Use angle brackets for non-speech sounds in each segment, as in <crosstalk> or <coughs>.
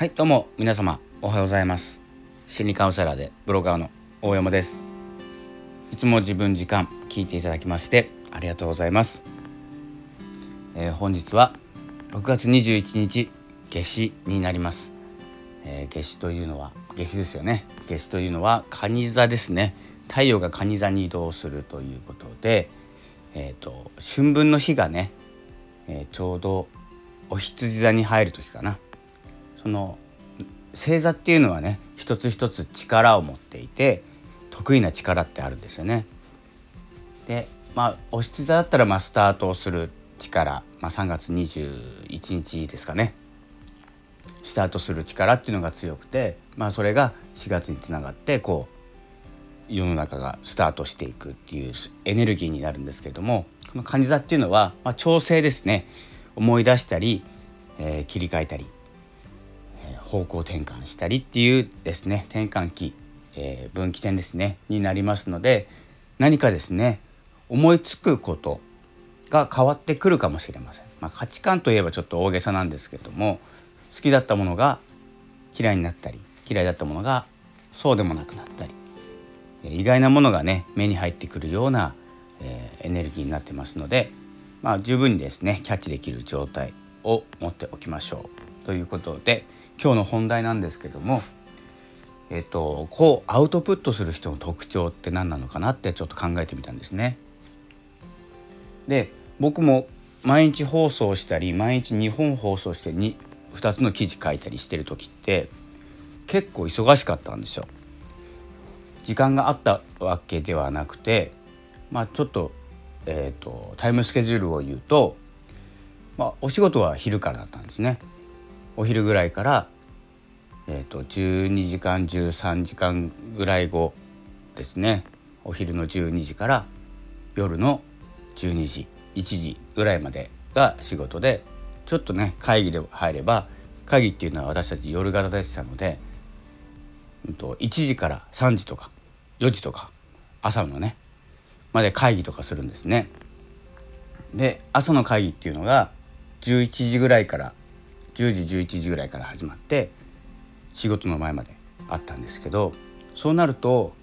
はいどうも皆様おはようございます。心理カウンセラーでブロガーの大山です。いつも自分時間聞いていただきましてありがとうございます、えー、本日は6月21日夏至になります、えー、夏至というのは夏至ですよね。夏至というのは蟹座ですね。太陽が蟹座に移動するということでえーと、春分の日がね、えー、ちょうどお羊座に入る時かな。その星座っていうのはね一つ一つ力を持っていて得意な力ってあるんですよね。でまあお羊座だったらまあスタートをする力、まあ、3月21日ですかね。スタートする力っていうのが強くて、まあ、それが4月につながってこう世の中がスタートしていくっていうエネルギーになるんですけれどもこの蟹座っていうのは、まあ、調整ですね。思い出したり、えー、切り替えたり。方向転換したりっていうですね転換期、えー、分岐点ですねになりますので何かですね思いつくことが変わってくるかもしれません、まあ、価値観といえばちょっと大げさなんですけども好きだったものが嫌いになったり嫌いだったものがそうでもなくなったり意外なものがね目に入ってくるような、えー、エネルギーになってますので、まあ、十分にですねキャッチできる状態を持っておきましょう。ということで今日の本題なんですけども、えっと、こうアウトプットする人の特徴って何なのかなってちょっと考えてみたんですね。で僕も毎日放送したり毎日2本放送して 2, 2つの記事書いたりしてる時って結構忙しかったんですよ。時間があったわけではなくてまあちょっと,、えーと、タイムスケジュールを言うと、まあ、お仕事は昼からだったんですね。お昼ぐらいから、えーと、12時間13時間ぐらい後ですねお昼の12時から夜の12時1時ぐらいまでが仕事でちょっとね会議で入れば会議っていうのは私たち夜型でしたので、うん、と1時から3時とか4時とか朝のねまで会議とかするんですね。で朝の会議っていうのが11時ぐらいから10時11時ぐらいから始まって仕事の前まであったんですけどそうなると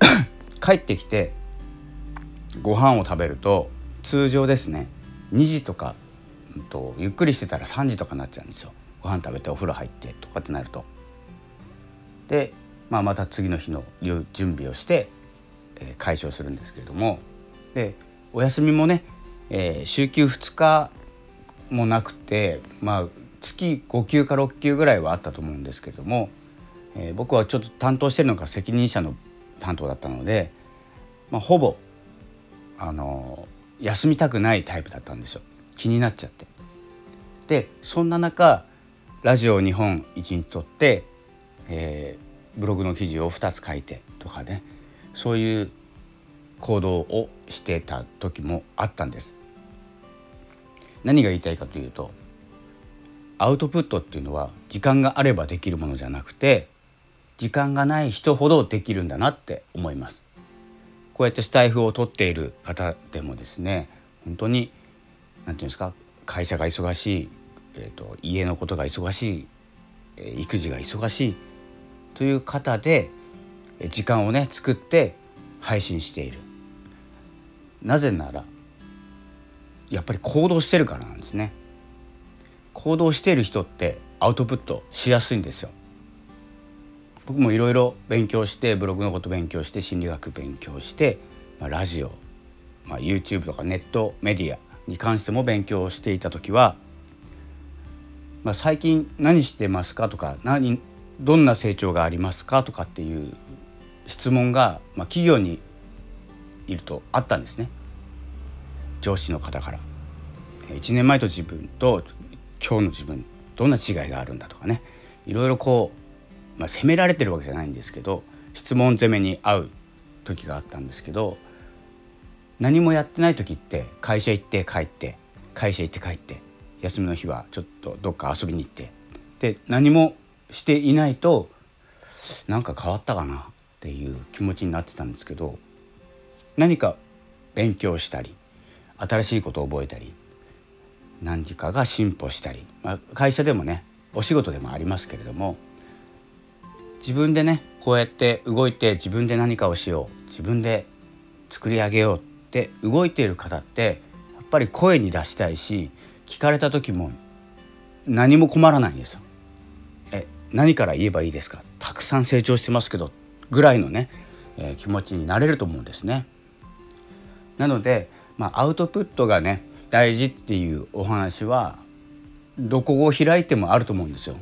<coughs> 帰ってきてご飯を食べると通常ですね2時とか、うんと、ゆっくりしてたら3時とかになっちゃうんですよご飯食べてお風呂入ってとかってなると。で、まあ、また次の日の準備をして、えー、解消するんですけれどもでお休みもね、えー、週休2日もなくてまあ月5級か6級ぐらいはあったと思うんですけれども、えー、僕はちょっと担当してるのが責任者の担当だったので、まあ、ほぼあの休みたくないタイプだったんですよ気になっちゃって。でそんな中ラジオを2本1日撮って、えー、ブログの記事を2つ書いてとかねそういう行動をしてた時もあったんです。何が言いたいかというとアウトプットっていうのは時間があればできるものじゃなくて時間がない人ほどできるんだなって思います。こうやってスタイフを取っている方でもですね本当に何て言うんですか会社が忙しい、えーと、家のことが忙しい、えー、育児が忙しいという方で時間をね作って配信している。なぜならやっぱり行動してるからなんですね行動している人ってアウトプットしやすいんですよ僕もいろいろ勉強してブログのこと勉強して心理学勉強して、まあ、ラジオ、まあ、YouTube とかネットメディアに関しても勉強していた時は、まあ、最近何してますかとか何どんな成長がありますかとかっていう質問が、まあ、企業にいるとあったんですね。上司の方から1年前と自分と今日の自分どんな違いがあるんだとかね。いろいろこう、まあ、責められてるわけじゃないんですけど質問攻めに遭う時があったんですけど何もやってない時って会社行って帰って会社行って帰って休みの日はちょっとどっか遊びに行ってで何もしていないとなんか変わったかなっていう気持ちになってたんですけど何か勉強したり新しいことを覚えたり何かが進歩したり、まあ、会社でもねお仕事でもありますけれども自分でねこうやって動いて自分で何かをしよう自分で作り上げようって動いている方ってやっぱり声に出したいし聞かれた時も何も困らないんですよ。え何から言えばいいですか？たくさん成長してますけどぐらいのね、えー、気持ちになれると思うんですね。なので、まあ、アウトプットがね大事っていうお話はどこを開いてもあると思うんですよ。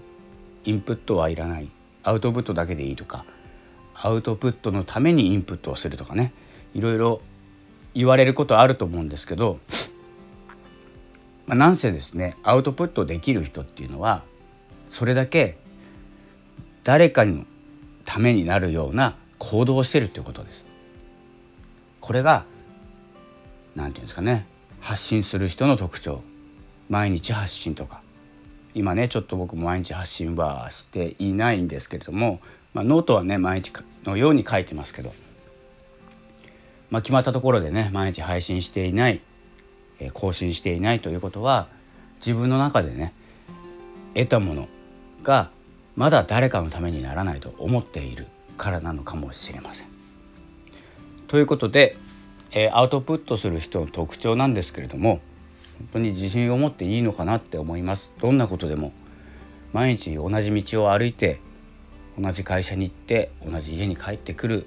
インプットはいらないアウトプットだけでいいとかアウトプットのためにインプットをするとかねいろいろ言われることあると思うんですけど、まあ、なんせですねアウトプットできる人っていうのはそれだけ誰かのためになるような行動をしてるっていうことです。これが何て言うんですかね。発信する人の特徴。毎日発信とか。今ねちょっと僕も毎日発信はしていないんですけれども、まあ、ノートはね毎日のように書いてますけど、まあ、決まったところでね毎日配信していない、え更新していないということは自分の中でね得たものがまだ誰かのためにならないと思っているからなのかもしれません。ということで、えー、アウトプットする人の特徴なんですけれども本当に自信を持っていいのかなって思います。どんなことでも毎日同じ道を歩いて同じ会社に行って同じ家に帰ってくる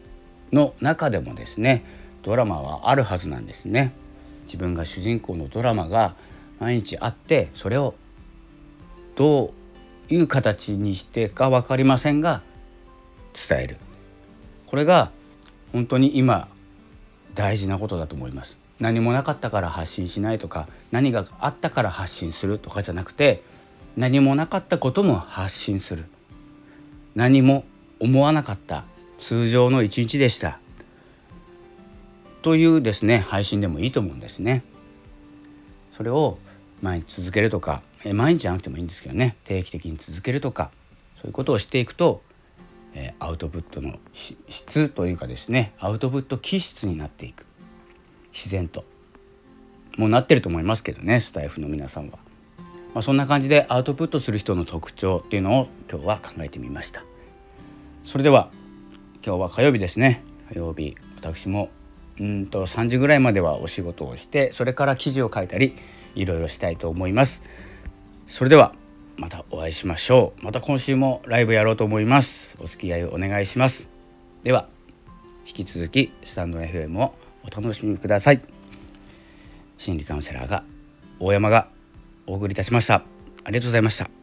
の中でもですねドラマはあるはずなんですね。自分が主人公のドラマが毎日あってそれをどういう形にしてか分かりませんが伝える。これが本当に今大事なことだと思います。何もなかったから発信しないとか何があったから発信するとかじゃなくて何もなかったことも発信する。何も思わなかった。通常の一日でした。というですね配信でもいいと思うんですね。それを毎日続けるとか毎日じゃなくてもいいんですけどね。定期的に続けるとかそういうことをしていくと、えアウトプットの質というかですねアウトプット気質になっていく。自然と。もうなってると思いますけどねスタイフの皆さんは、まあ、そんな感じでアウトプットする人の特徴っていうのを今日は考えてみました。それでは今日は火曜日ですね。火曜日私もうんと3時ぐらいまではお仕事をしてそれから記事を書いたりいろいろしたいと思います。それではまたお会いしましょう。また今週もライブやろうと思います。お付き合いお願いします。では引き続きスタンド FM をお楽しみください。心理カウンセラーが大山がお送りいたしました。ありがとうございました。